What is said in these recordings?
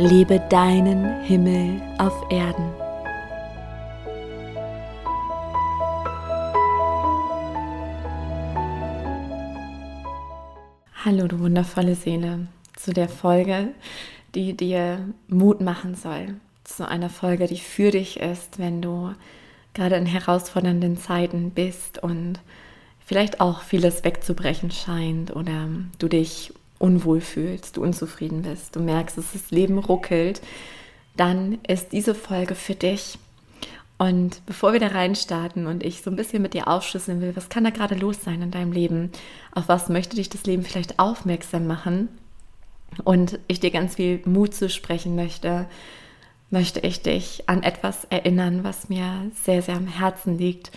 Lebe deinen Himmel auf Erden. Hallo, du wundervolle Seele, zu der Folge, die dir Mut machen soll. Zu einer Folge, die für dich ist, wenn du gerade in herausfordernden Zeiten bist und vielleicht auch vieles wegzubrechen scheint oder du dich unwohl fühlst, du unzufrieden bist, du merkst, dass das Leben ruckelt, dann ist diese Folge für dich. Und bevor wir da reinstarten und ich so ein bisschen mit dir aufschlüsseln will, was kann da gerade los sein in deinem Leben? Auf was möchte dich das Leben vielleicht aufmerksam machen? Und ich dir ganz viel Mut zu sprechen möchte, möchte ich dich an etwas erinnern, was mir sehr, sehr am Herzen liegt,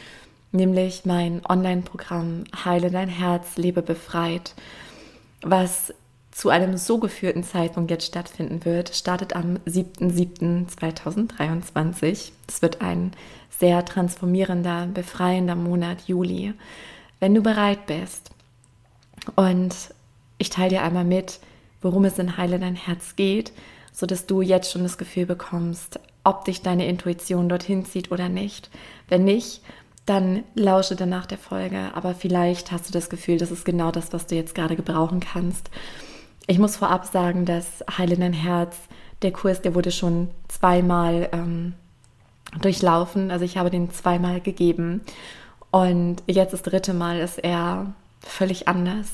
nämlich mein Online-Programm Heile dein Herz, lebe befreit was zu einem so geführten Zeitpunkt jetzt stattfinden wird, startet am 7.7.2023. Es wird ein sehr transformierender, befreiender Monat Juli. Wenn du bereit bist und ich teile dir einmal mit, worum es in Heile dein Herz geht, sodass du jetzt schon das Gefühl bekommst, ob dich deine Intuition dorthin zieht oder nicht. Wenn nicht, dann lausche danach der Folge. Aber vielleicht hast du das Gefühl, das ist genau das, was du jetzt gerade gebrauchen kannst. Ich muss vorab sagen, dass Heile dein Herz, der Kurs, der wurde schon zweimal ähm, durchlaufen. Also ich habe den zweimal gegeben. Und jetzt das dritte Mal ist er völlig anders.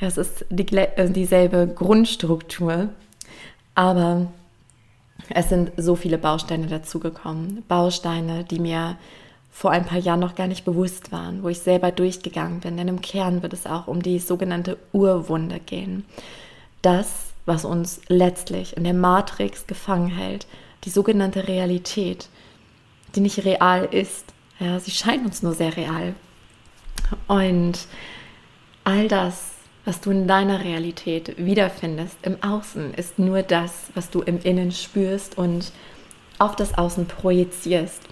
Es ist die, äh, dieselbe Grundstruktur, aber es sind so viele Bausteine dazugekommen. Bausteine, die mir vor ein paar Jahren noch gar nicht bewusst waren, wo ich selber durchgegangen bin. Denn im Kern wird es auch um die sogenannte Urwunde gehen. Das, was uns letztlich in der Matrix gefangen hält, die sogenannte Realität, die nicht real ist. Ja, sie scheint uns nur sehr real. Und all das, was du in deiner Realität wiederfindest, im Außen, ist nur das, was du im Innen spürst und auf das Außen projizierst.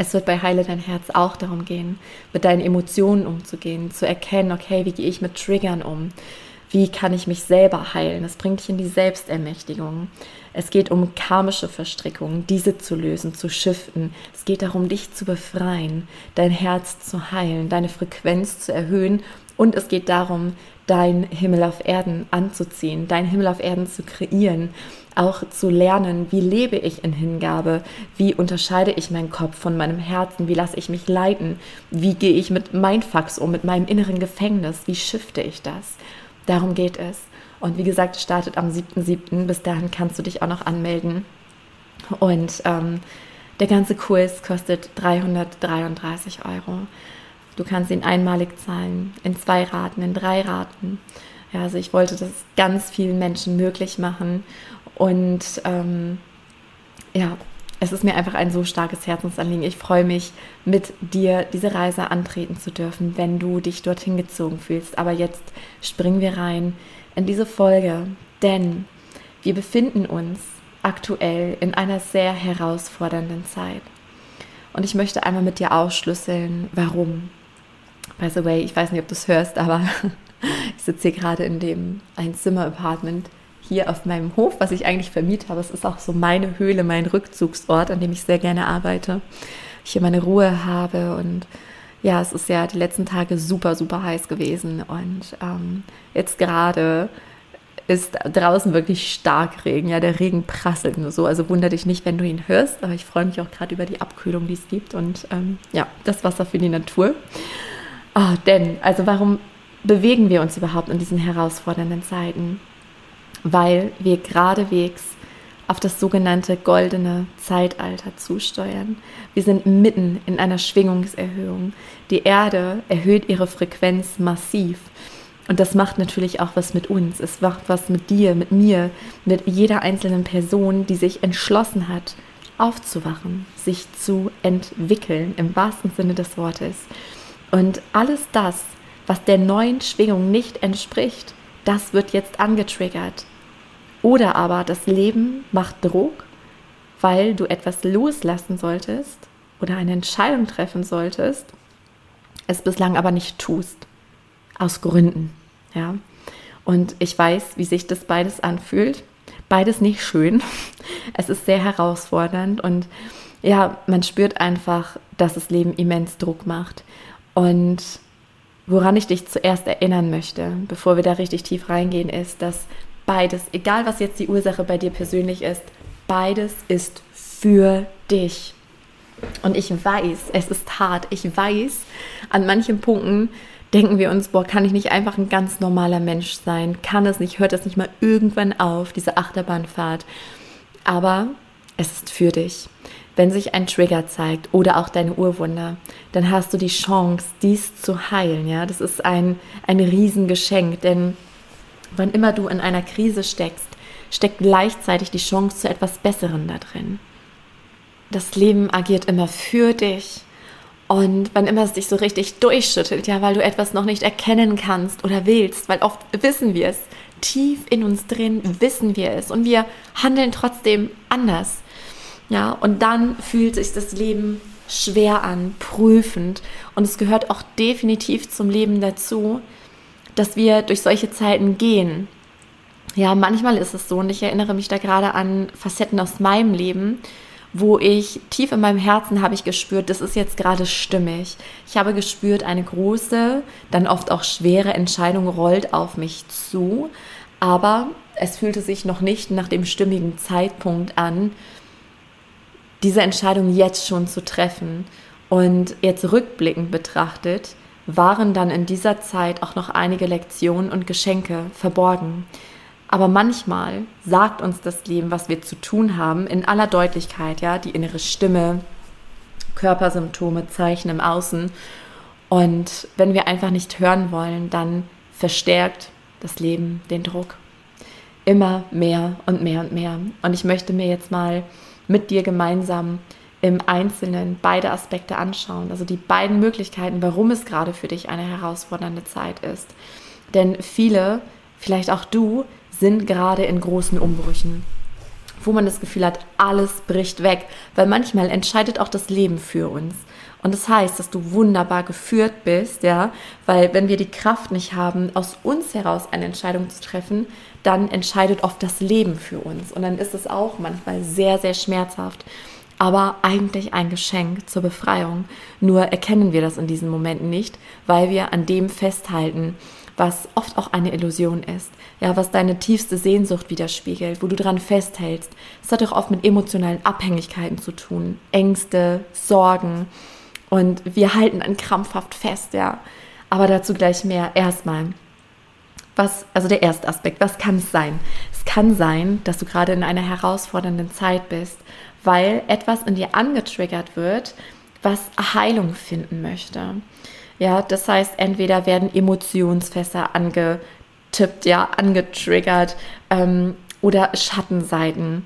Es wird bei Heile dein Herz auch darum gehen, mit deinen Emotionen umzugehen, zu erkennen, okay, wie gehe ich mit Triggern um? Wie kann ich mich selber heilen? Das bringt dich in die Selbstermächtigung. Es geht um karmische Verstrickungen, diese zu lösen, zu shiften. Es geht darum, dich zu befreien, dein Herz zu heilen, deine Frequenz zu erhöhen. Und es geht darum, dein Himmel auf Erden anzuziehen, dein Himmel auf Erden zu kreieren auch zu lernen, wie lebe ich in Hingabe, wie unterscheide ich meinen Kopf von meinem Herzen, wie lasse ich mich leiten, wie gehe ich mit Mindfucks um, mit meinem inneren Gefängnis, wie shifte ich das. Darum geht es. Und wie gesagt, es startet am 7.7. Bis dahin kannst du dich auch noch anmelden. Und ähm, der ganze Kurs kostet 333 Euro. Du kannst ihn einmalig zahlen, in zwei Raten, in drei Raten. Ja, also ich wollte das ganz vielen Menschen möglich machen und ähm, ja, es ist mir einfach ein so starkes Herzensanliegen. Ich freue mich, mit dir diese Reise antreten zu dürfen, wenn du dich dorthin gezogen fühlst. Aber jetzt springen wir rein in diese Folge, denn wir befinden uns aktuell in einer sehr herausfordernden Zeit. Und ich möchte einmal mit dir ausschlüsseln, warum. By the way, ich weiß nicht, ob du es hörst, aber ich sitze hier gerade in dem Einzimmer-Apartment hier auf meinem Hof, was ich eigentlich vermietet habe. Es ist auch so meine Höhle, mein Rückzugsort, an dem ich sehr gerne arbeite. Ich hier meine Ruhe habe und ja, es ist ja die letzten Tage super, super heiß gewesen und ähm, jetzt gerade ist draußen wirklich stark Regen. Ja, der Regen prasselt nur so. Also wundere dich nicht, wenn du ihn hörst. Aber ich freue mich auch gerade über die Abkühlung, die es gibt. Und ähm, ja, das Wasser für die Natur. Oh, denn, also warum bewegen wir uns überhaupt in diesen herausfordernden Zeiten? weil wir geradewegs auf das sogenannte goldene Zeitalter zusteuern. Wir sind mitten in einer Schwingungserhöhung. Die Erde erhöht ihre Frequenz massiv. Und das macht natürlich auch was mit uns. Es macht was mit dir, mit mir, mit jeder einzelnen Person, die sich entschlossen hat, aufzuwachen, sich zu entwickeln, im wahrsten Sinne des Wortes. Und alles das, was der neuen Schwingung nicht entspricht, das wird jetzt angetriggert. Oder aber das Leben macht Druck, weil du etwas loslassen solltest oder eine Entscheidung treffen solltest, es bislang aber nicht tust. Aus Gründen. Ja. Und ich weiß, wie sich das beides anfühlt. Beides nicht schön. Es ist sehr herausfordernd und ja, man spürt einfach, dass das Leben immens Druck macht. Und woran ich dich zuerst erinnern möchte, bevor wir da richtig tief reingehen, ist, dass beides, egal was jetzt die Ursache bei dir persönlich ist, beides ist für dich. Und ich weiß, es ist hart. Ich weiß, an manchen Punkten denken wir uns, boah, kann ich nicht einfach ein ganz normaler Mensch sein? Kann es nicht, hört es nicht mal irgendwann auf, diese Achterbahnfahrt? Aber es ist für dich. Wenn sich ein Trigger zeigt oder auch deine Urwunder, dann hast du die Chance, dies zu heilen. Ja, das ist ein, ein Riesengeschenk, denn wann immer du in einer Krise steckst, steckt gleichzeitig die Chance zu etwas Besseren da drin. Das Leben agiert immer für dich und wann immer es dich so richtig durchschüttelt, ja, weil du etwas noch nicht erkennen kannst oder willst, weil oft wissen wir es, tief in uns drin wissen wir es und wir handeln trotzdem anders. Ja, und dann fühlt sich das Leben schwer an, prüfend und es gehört auch definitiv zum Leben dazu, dass wir durch solche Zeiten gehen. Ja, manchmal ist es so und ich erinnere mich da gerade an Facetten aus meinem Leben, wo ich tief in meinem Herzen habe ich gespürt, das ist jetzt gerade stimmig. Ich habe gespürt, eine große, dann oft auch schwere Entscheidung rollt auf mich zu, aber es fühlte sich noch nicht nach dem stimmigen Zeitpunkt an, diese Entscheidung jetzt schon zu treffen. Und jetzt rückblickend betrachtet, waren dann in dieser Zeit auch noch einige Lektionen und Geschenke verborgen. Aber manchmal sagt uns das Leben, was wir zu tun haben, in aller Deutlichkeit, ja, die innere Stimme, Körpersymptome, Zeichen im Außen. Und wenn wir einfach nicht hören wollen, dann verstärkt das Leben den Druck. Immer mehr und mehr und mehr. Und ich möchte mir jetzt mal mit dir gemeinsam im Einzelnen beide Aspekte anschauen. Also die beiden Möglichkeiten, warum es gerade für dich eine herausfordernde Zeit ist. Denn viele, vielleicht auch du, sind gerade in großen Umbrüchen, wo man das Gefühl hat, alles bricht weg, weil manchmal entscheidet auch das Leben für uns. Und das heißt, dass du wunderbar geführt bist, ja, weil wenn wir die Kraft nicht haben, aus uns heraus eine Entscheidung zu treffen, dann entscheidet oft das Leben für uns. Und dann ist es auch manchmal sehr, sehr schmerzhaft, aber eigentlich ein Geschenk zur Befreiung. Nur erkennen wir das in diesen Momenten nicht, weil wir an dem festhalten, was oft auch eine Illusion ist, ja, was deine tiefste Sehnsucht widerspiegelt, wo du dran festhältst. Es hat auch oft mit emotionalen Abhängigkeiten zu tun, Ängste, Sorgen und wir halten dann krampfhaft fest, ja. Aber dazu gleich mehr. Erstmal, was, also der erste Aspekt, was kann es sein? Es kann sein, dass du gerade in einer herausfordernden Zeit bist, weil etwas in dir angetriggert wird, was Heilung finden möchte. Ja, das heißt, entweder werden Emotionsfässer angetippt, ja, angetriggert ähm, oder Schattenseiten.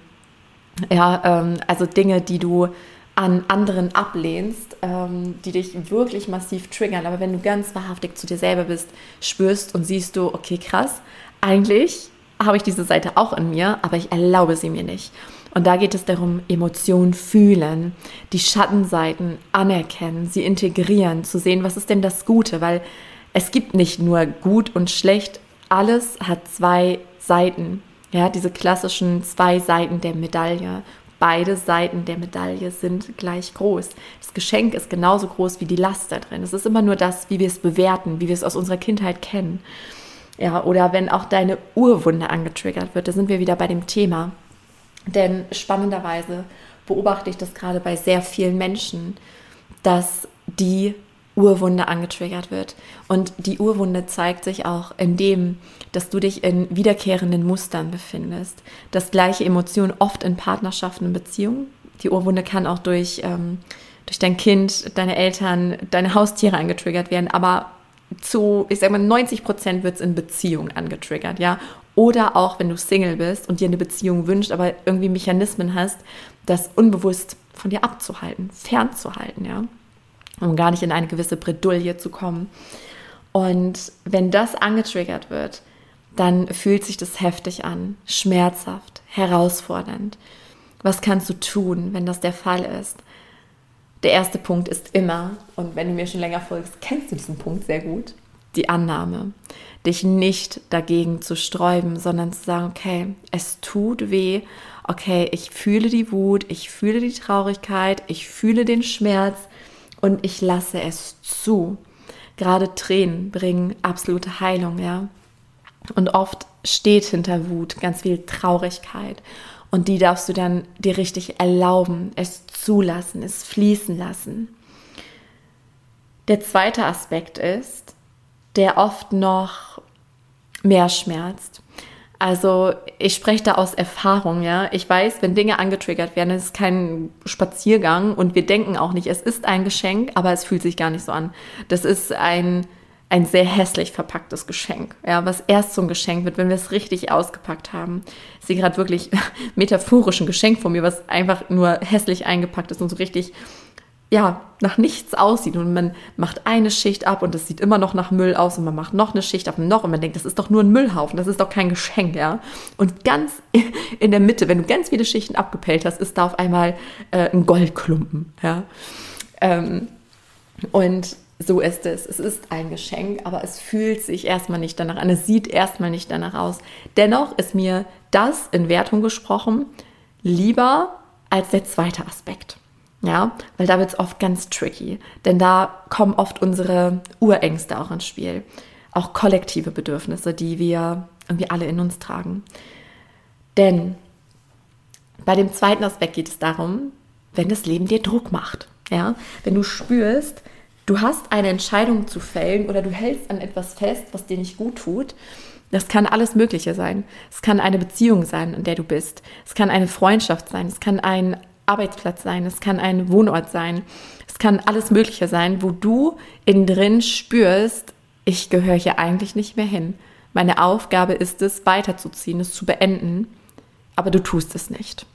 Ja, ähm, also Dinge, die du an anderen ablehnst, ähm, die dich wirklich massiv triggern. Aber wenn du ganz wahrhaftig zu dir selber bist, spürst und siehst du, okay, krass, eigentlich habe ich diese Seite auch in mir, aber ich erlaube sie mir nicht. Und da geht es darum, Emotionen fühlen, die Schattenseiten anerkennen, sie integrieren, zu sehen, was ist denn das Gute, weil es gibt nicht nur gut und schlecht, alles hat zwei Seiten. Ja, diese klassischen zwei Seiten der Medaille. Beide Seiten der Medaille sind gleich groß. Das Geschenk ist genauso groß wie die Last da drin. Es ist immer nur das, wie wir es bewerten, wie wir es aus unserer Kindheit kennen. Ja, oder wenn auch deine Urwunde angetriggert wird, da sind wir wieder bei dem Thema. Denn spannenderweise beobachte ich das gerade bei sehr vielen Menschen, dass die Urwunde angetriggert wird. Und die Urwunde zeigt sich auch in dem, dass du dich in wiederkehrenden Mustern befindest. Das gleiche Emotion oft in Partnerschaften und Beziehungen. Die Urwunde kann auch durch, ähm, durch dein Kind, deine Eltern, deine Haustiere angetriggert werden, aber zu, ich sag mal, 90 Prozent wird es in Beziehung angetriggert, ja. Oder auch, wenn du Single bist und dir eine Beziehung wünscht, aber irgendwie Mechanismen hast, das unbewusst von dir abzuhalten, fernzuhalten, ja. Um gar nicht in eine gewisse Bredouille zu kommen. Und wenn das angetriggert wird, dann fühlt sich das heftig an, schmerzhaft, herausfordernd. Was kannst du tun, wenn das der Fall ist? Der erste Punkt ist immer, und wenn du mir schon länger folgst, kennst du diesen Punkt sehr gut, die Annahme. Dich nicht dagegen zu sträuben, sondern zu sagen, okay, es tut weh, okay, ich fühle die Wut, ich fühle die Traurigkeit, ich fühle den Schmerz und ich lasse es zu. Gerade Tränen bringen absolute Heilung, ja. Und oft steht hinter Wut ganz viel Traurigkeit. Und die darfst du dann dir richtig erlauben, es zulassen, es fließen lassen. Der zweite Aspekt ist, der oft noch mehr schmerzt. Also ich spreche da aus Erfahrung, ja. Ich weiß, wenn Dinge angetriggert werden, es ist kein Spaziergang und wir denken auch nicht, es ist ein Geschenk, aber es fühlt sich gar nicht so an. Das ist ein ein sehr hässlich verpacktes Geschenk, ja, was erst ein Geschenk wird, wenn wir es richtig ausgepackt haben. Ich sehe gerade wirklich metaphorisch ein Geschenk von mir, was einfach nur hässlich eingepackt ist und so richtig, ja, nach nichts aussieht. Und man macht eine Schicht ab und es sieht immer noch nach Müll aus und man macht noch eine Schicht ab und noch und man denkt, das ist doch nur ein Müllhaufen, das ist doch kein Geschenk, ja. Und ganz in der Mitte, wenn du ganz viele Schichten abgepellt hast, ist da auf einmal äh, ein Goldklumpen, ja. Ähm, und so ist es. Es ist ein Geschenk, aber es fühlt sich erstmal nicht danach an. Es sieht erstmal nicht danach aus. Dennoch ist mir das in Wertung gesprochen lieber als der zweite Aspekt. Ja, weil da wird es oft ganz tricky. Denn da kommen oft unsere Urängste auch ins Spiel. Auch kollektive Bedürfnisse, die wir irgendwie alle in uns tragen. Denn bei dem zweiten Aspekt geht es darum, wenn das Leben dir Druck macht. Ja, wenn du spürst, Du hast eine Entscheidung zu fällen oder du hältst an etwas fest, was dir nicht gut tut. Das kann alles Mögliche sein. Es kann eine Beziehung sein, in der du bist. Es kann eine Freundschaft sein. Es kann ein Arbeitsplatz sein. Es kann ein Wohnort sein. Es kann alles Mögliche sein, wo du innen drin spürst, ich gehöre hier eigentlich nicht mehr hin. Meine Aufgabe ist es, weiterzuziehen, es zu beenden. Aber du tust es nicht.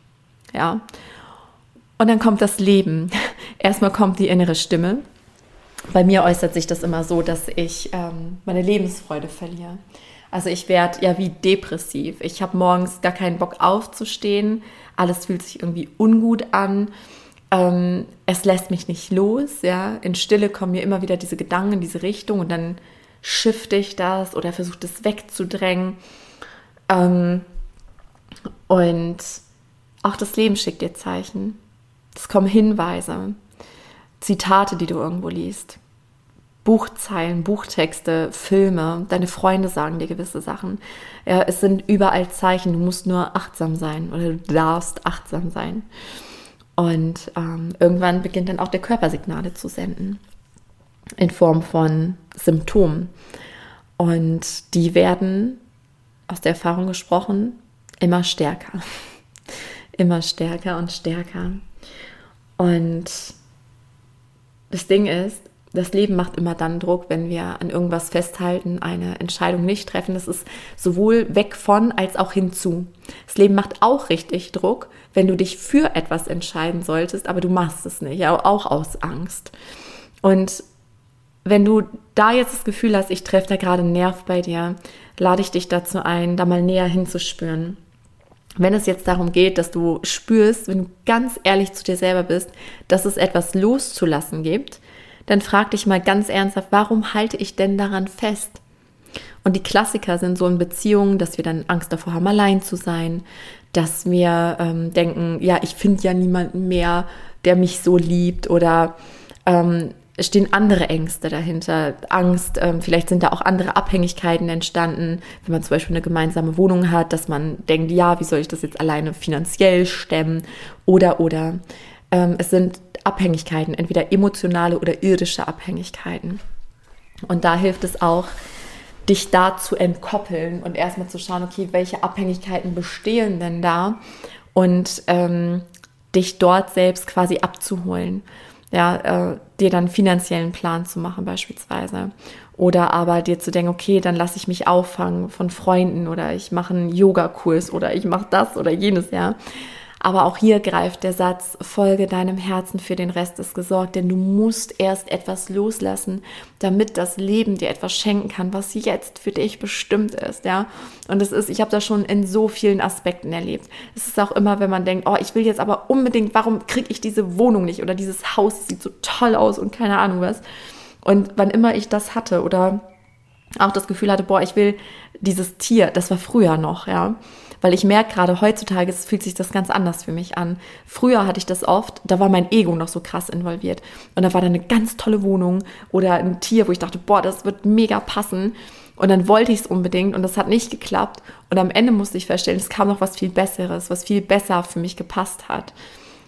Ja. Und dann kommt das Leben. Erstmal kommt die innere Stimme bei mir äußert sich das immer so, dass ich ähm, meine Lebensfreude verliere. Also ich werde ja wie depressiv. Ich habe morgens gar keinen Bock aufzustehen. Alles fühlt sich irgendwie ungut an. Ähm, es lässt mich nicht los. Ja, in Stille kommen mir immer wieder diese Gedanken in diese Richtung und dann shifte ich das oder versuche das wegzudrängen. Ähm, und auch das Leben schickt dir Zeichen. Es kommen Hinweise. Zitate, die du irgendwo liest. Buchzeilen, Buchtexte, Filme, deine Freunde sagen dir gewisse Sachen. Ja, es sind überall Zeichen, du musst nur achtsam sein oder du darfst achtsam sein. Und ähm, irgendwann beginnt dann auch der Körper Signale zu senden in Form von Symptomen. Und die werden, aus der Erfahrung gesprochen, immer stärker. immer stärker und stärker. Und das Ding ist, das Leben macht immer dann Druck, wenn wir an irgendwas festhalten, eine Entscheidung nicht treffen. Das ist sowohl weg von als auch hinzu. Das Leben macht auch richtig Druck, wenn du dich für etwas entscheiden solltest, aber du machst es nicht, auch aus Angst. Und wenn du da jetzt das Gefühl hast, ich treffe da gerade einen Nerv bei dir, lade ich dich dazu ein, da mal näher hinzuspüren. Wenn es jetzt darum geht, dass du spürst, wenn du ganz ehrlich zu dir selber bist, dass es etwas loszulassen gibt, dann frag dich mal ganz ernsthaft, warum halte ich denn daran fest? Und die Klassiker sind so in Beziehungen, dass wir dann Angst davor haben, allein zu sein, dass wir ähm, denken, ja, ich finde ja niemanden mehr, der mich so liebt oder ähm, es stehen andere Ängste dahinter. Angst, ähm, vielleicht sind da auch andere Abhängigkeiten entstanden, wenn man zum Beispiel eine gemeinsame Wohnung hat, dass man denkt, ja, wie soll ich das jetzt alleine finanziell stemmen? Oder, oder. Ähm, es sind Abhängigkeiten, entweder emotionale oder irdische Abhängigkeiten. Und da hilft es auch, dich da zu entkoppeln und erstmal zu schauen, okay, welche Abhängigkeiten bestehen denn da und ähm, dich dort selbst quasi abzuholen ja, äh, dir dann finanziellen Plan zu machen beispielsweise. Oder aber dir zu denken, okay, dann lasse ich mich auffangen von Freunden oder ich mache einen Yogakurs oder ich mache das oder jenes, ja. Aber auch hier greift der Satz, folge deinem Herzen, für den Rest ist gesorgt, denn du musst erst etwas loslassen, damit das Leben dir etwas schenken kann, was jetzt für dich bestimmt ist, ja. Und es ist, ich habe das schon in so vielen Aspekten erlebt. Es ist auch immer, wenn man denkt, oh, ich will jetzt aber unbedingt, warum kriege ich diese Wohnung nicht oder dieses Haus sieht so toll aus und keine Ahnung was. Und wann immer ich das hatte oder auch das Gefühl hatte, boah, ich will dieses Tier, das war früher noch, ja weil ich merke gerade heutzutage, es fühlt sich das ganz anders für mich an. Früher hatte ich das oft, da war mein Ego noch so krass involviert. Und da war da eine ganz tolle Wohnung oder ein Tier, wo ich dachte, boah, das wird mega passen. Und dann wollte ich es unbedingt und das hat nicht geklappt. Und am Ende musste ich feststellen, es kam noch was viel Besseres, was viel besser für mich gepasst hat.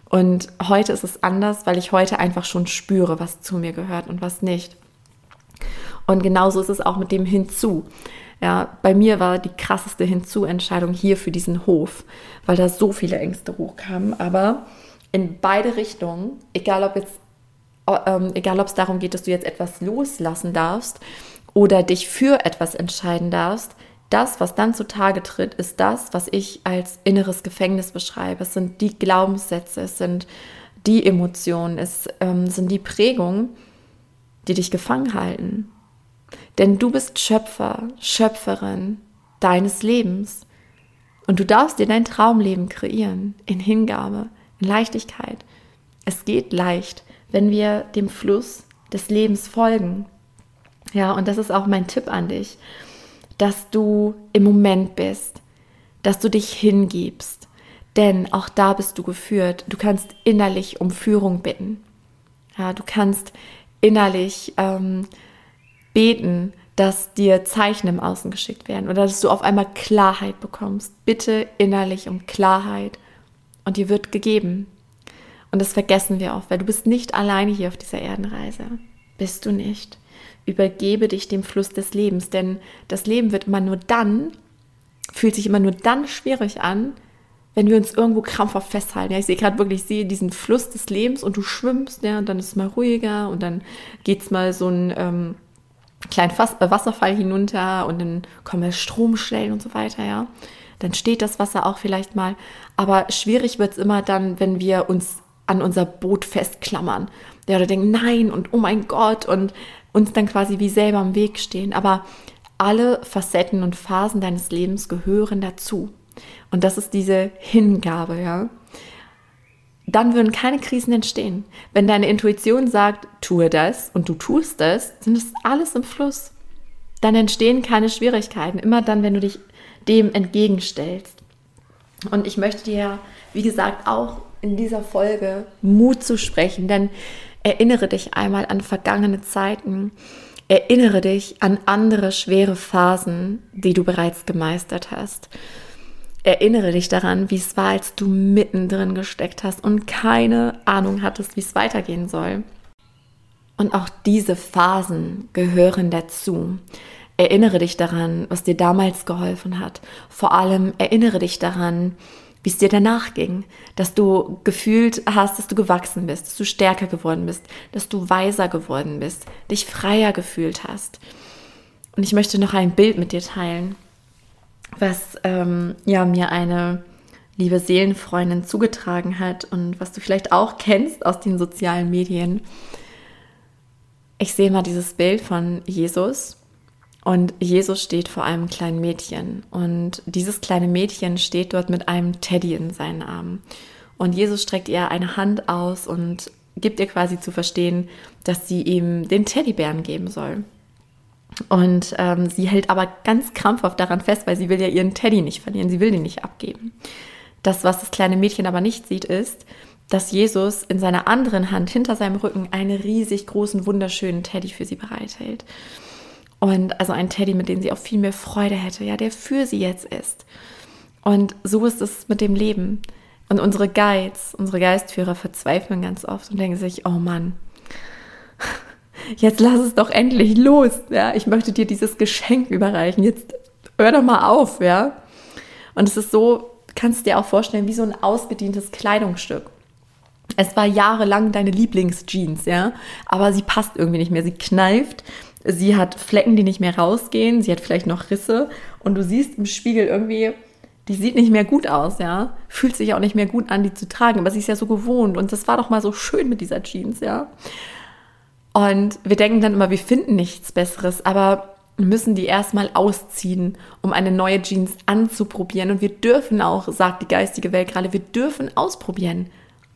Und heute ist es anders, weil ich heute einfach schon spüre, was zu mir gehört und was nicht. Und genauso ist es auch mit dem Hinzu. Ja, bei mir war die krasseste Hinzuentscheidung hier für diesen Hof, weil da so viele Ängste hochkamen. Aber in beide Richtungen, egal ob jetzt, ähm, egal ob es darum geht, dass du jetzt etwas loslassen darfst oder dich für etwas entscheiden darfst, das, was dann zutage tritt, ist das, was ich als inneres Gefängnis beschreibe. Es sind die Glaubenssätze, es sind die Emotionen, es ähm, sind die Prägungen, die dich gefangen halten. Denn du bist Schöpfer, Schöpferin deines Lebens. Und du darfst dir dein Traumleben kreieren, in Hingabe, in Leichtigkeit. Es geht leicht, wenn wir dem Fluss des Lebens folgen. Ja, und das ist auch mein Tipp an dich, dass du im Moment bist, dass du dich hingibst. Denn auch da bist du geführt. Du kannst innerlich um Führung bitten. Ja, du kannst innerlich ähm, beten, dass dir Zeichen im Außen geschickt werden oder dass du auf einmal Klarheit bekommst. Bitte innerlich um Klarheit und dir wird gegeben. Und das vergessen wir oft, weil du bist nicht alleine hier auf dieser Erdenreise. Bist du nicht. Übergebe dich dem Fluss des Lebens, denn das Leben wird immer nur dann, fühlt sich immer nur dann schwierig an, wenn wir uns irgendwo krampfhaft festhalten. Ja, ich sehe gerade wirklich, ich sehe diesen Fluss des Lebens und du schwimmst, ja, und dann ist es mal ruhiger und dann geht es mal so ein ähm, kleinen Fass, äh, Wasserfall hinunter und dann kommen wir Stromstellen und so weiter, ja. Dann steht das Wasser auch vielleicht mal. Aber schwierig wird es immer dann, wenn wir uns an unser Boot festklammern. Ja, oder denken, nein und oh mein Gott und uns dann quasi wie selber im Weg stehen. Aber alle Facetten und Phasen deines Lebens gehören dazu. Und das ist diese Hingabe, ja dann würden keine Krisen entstehen. Wenn deine Intuition sagt, tue das und du tust das, sind es alles im Fluss. Dann entstehen keine Schwierigkeiten. Immer dann, wenn du dich dem entgegenstellst. Und ich möchte dir, wie gesagt, auch in dieser Folge Mut zu sprechen, denn erinnere dich einmal an vergangene Zeiten. Erinnere dich an andere schwere Phasen, die du bereits gemeistert hast. Erinnere dich daran, wie es war, als du mittendrin gesteckt hast und keine Ahnung hattest, wie es weitergehen soll. Und auch diese Phasen gehören dazu. Erinnere dich daran, was dir damals geholfen hat. Vor allem erinnere dich daran, wie es dir danach ging, dass du gefühlt hast, dass du gewachsen bist, dass du stärker geworden bist, dass du weiser geworden bist, dich freier gefühlt hast. Und ich möchte noch ein Bild mit dir teilen was ähm, ja mir eine liebe Seelenfreundin zugetragen hat und was du vielleicht auch kennst aus den sozialen Medien. Ich sehe mal dieses Bild von Jesus und Jesus steht vor einem kleinen Mädchen und dieses kleine Mädchen steht dort mit einem Teddy in seinen Armen und Jesus streckt ihr eine Hand aus und gibt ihr quasi zu verstehen, dass sie ihm den Teddybären geben soll. Und ähm, sie hält aber ganz krampfhaft daran fest, weil sie will ja ihren Teddy nicht verlieren, sie will den nicht abgeben. Das, was das kleine Mädchen aber nicht sieht, ist, dass Jesus in seiner anderen Hand hinter seinem Rücken einen riesig großen, wunderschönen Teddy für sie bereithält. Und also ein Teddy, mit dem sie auch viel mehr Freude hätte, ja, der für sie jetzt ist. Und so ist es mit dem Leben. Und unsere Guides, unsere Geistführer verzweifeln ganz oft und denken sich, oh Mann, jetzt lass es doch endlich los, ja, ich möchte dir dieses Geschenk überreichen, jetzt hör doch mal auf, ja. Und es ist so, kannst du dir auch vorstellen, wie so ein ausgedientes Kleidungsstück. Es war jahrelang deine Lieblingsjeans, ja, aber sie passt irgendwie nicht mehr. Sie kneift, sie hat Flecken, die nicht mehr rausgehen, sie hat vielleicht noch Risse. Und du siehst im Spiegel irgendwie, die sieht nicht mehr gut aus, ja, fühlt sich auch nicht mehr gut an, die zu tragen, aber sie ist ja so gewohnt. Und das war doch mal so schön mit dieser Jeans, ja. Und wir denken dann immer, wir finden nichts Besseres, aber müssen die erstmal ausziehen, um eine neue Jeans anzuprobieren. Und wir dürfen auch, sagt die geistige Welt gerade, wir dürfen ausprobieren.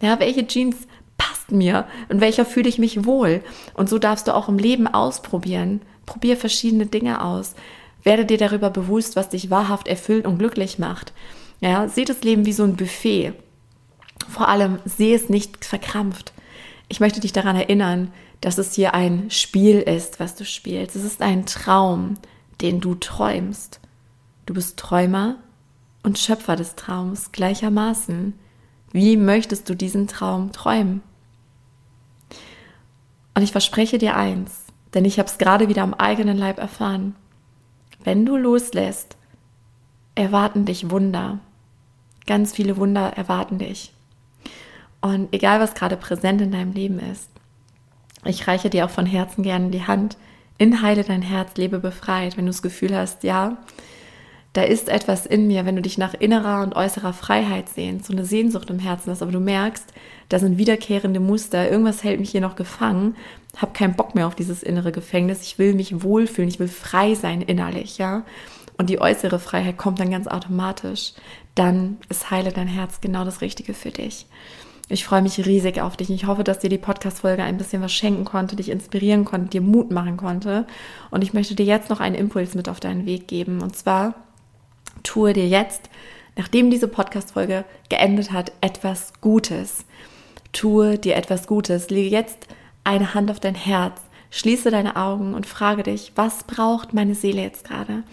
Ja, welche Jeans passt mir und welcher fühle ich mich wohl? Und so darfst du auch im Leben ausprobieren. Probier verschiedene Dinge aus. Werde dir darüber bewusst, was dich wahrhaft erfüllt und glücklich macht. Ja, seh das Leben wie so ein Buffet. Vor allem sehe es nicht verkrampft. Ich möchte dich daran erinnern, dass es hier ein Spiel ist, was du spielst. Es ist ein Traum, den du träumst. Du bist Träumer und Schöpfer des Traums gleichermaßen. Wie möchtest du diesen Traum träumen? Und ich verspreche dir eins, denn ich habe es gerade wieder am eigenen Leib erfahren. Wenn du loslässt, erwarten dich Wunder. Ganz viele Wunder erwarten dich. Und egal, was gerade präsent in deinem Leben ist, ich reiche dir auch von Herzen gerne die Hand. Inheile dein Herz, lebe befreit. Wenn du das Gefühl hast, ja, da ist etwas in mir, wenn du dich nach innerer und äußerer Freiheit sehnst, so eine Sehnsucht im Herzen hast, aber du merkst, da sind wiederkehrende Muster, irgendwas hält mich hier noch gefangen, habe keinen Bock mehr auf dieses innere Gefängnis, ich will mich wohlfühlen, ich will frei sein innerlich, ja. Und die äußere Freiheit kommt dann ganz automatisch. Dann ist Heile dein Herz genau das Richtige für dich. Ich freue mich riesig auf dich. Ich hoffe, dass dir die Podcast-Folge ein bisschen was schenken konnte, dich inspirieren konnte, dir Mut machen konnte. Und ich möchte dir jetzt noch einen Impuls mit auf deinen Weg geben. Und zwar tue dir jetzt, nachdem diese Podcast-Folge geendet hat, etwas Gutes. Tue dir etwas Gutes. Lege jetzt eine Hand auf dein Herz. Schließe deine Augen und frage dich, was braucht meine Seele jetzt gerade?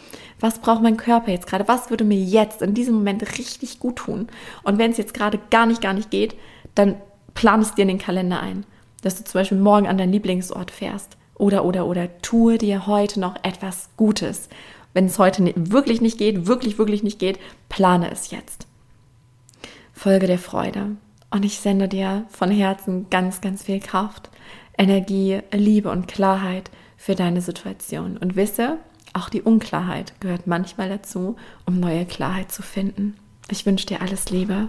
Was braucht mein Körper jetzt gerade? Was würde mir jetzt in diesem Moment richtig gut tun? Und wenn es jetzt gerade gar nicht, gar nicht geht, dann plan es dir in den Kalender ein, dass du zum Beispiel morgen an deinen Lieblingsort fährst. Oder, oder, oder tue dir heute noch etwas Gutes. Wenn es heute wirklich nicht geht, wirklich, wirklich nicht geht, plane es jetzt. Folge der Freude. Und ich sende dir von Herzen ganz, ganz viel Kraft, Energie, Liebe und Klarheit für deine Situation. Und wisse, auch die Unklarheit gehört manchmal dazu, um neue Klarheit zu finden. Ich wünsche dir alles Liebe.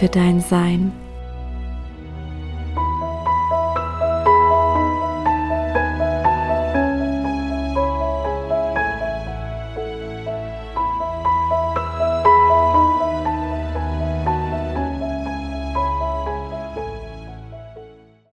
für dein Sein.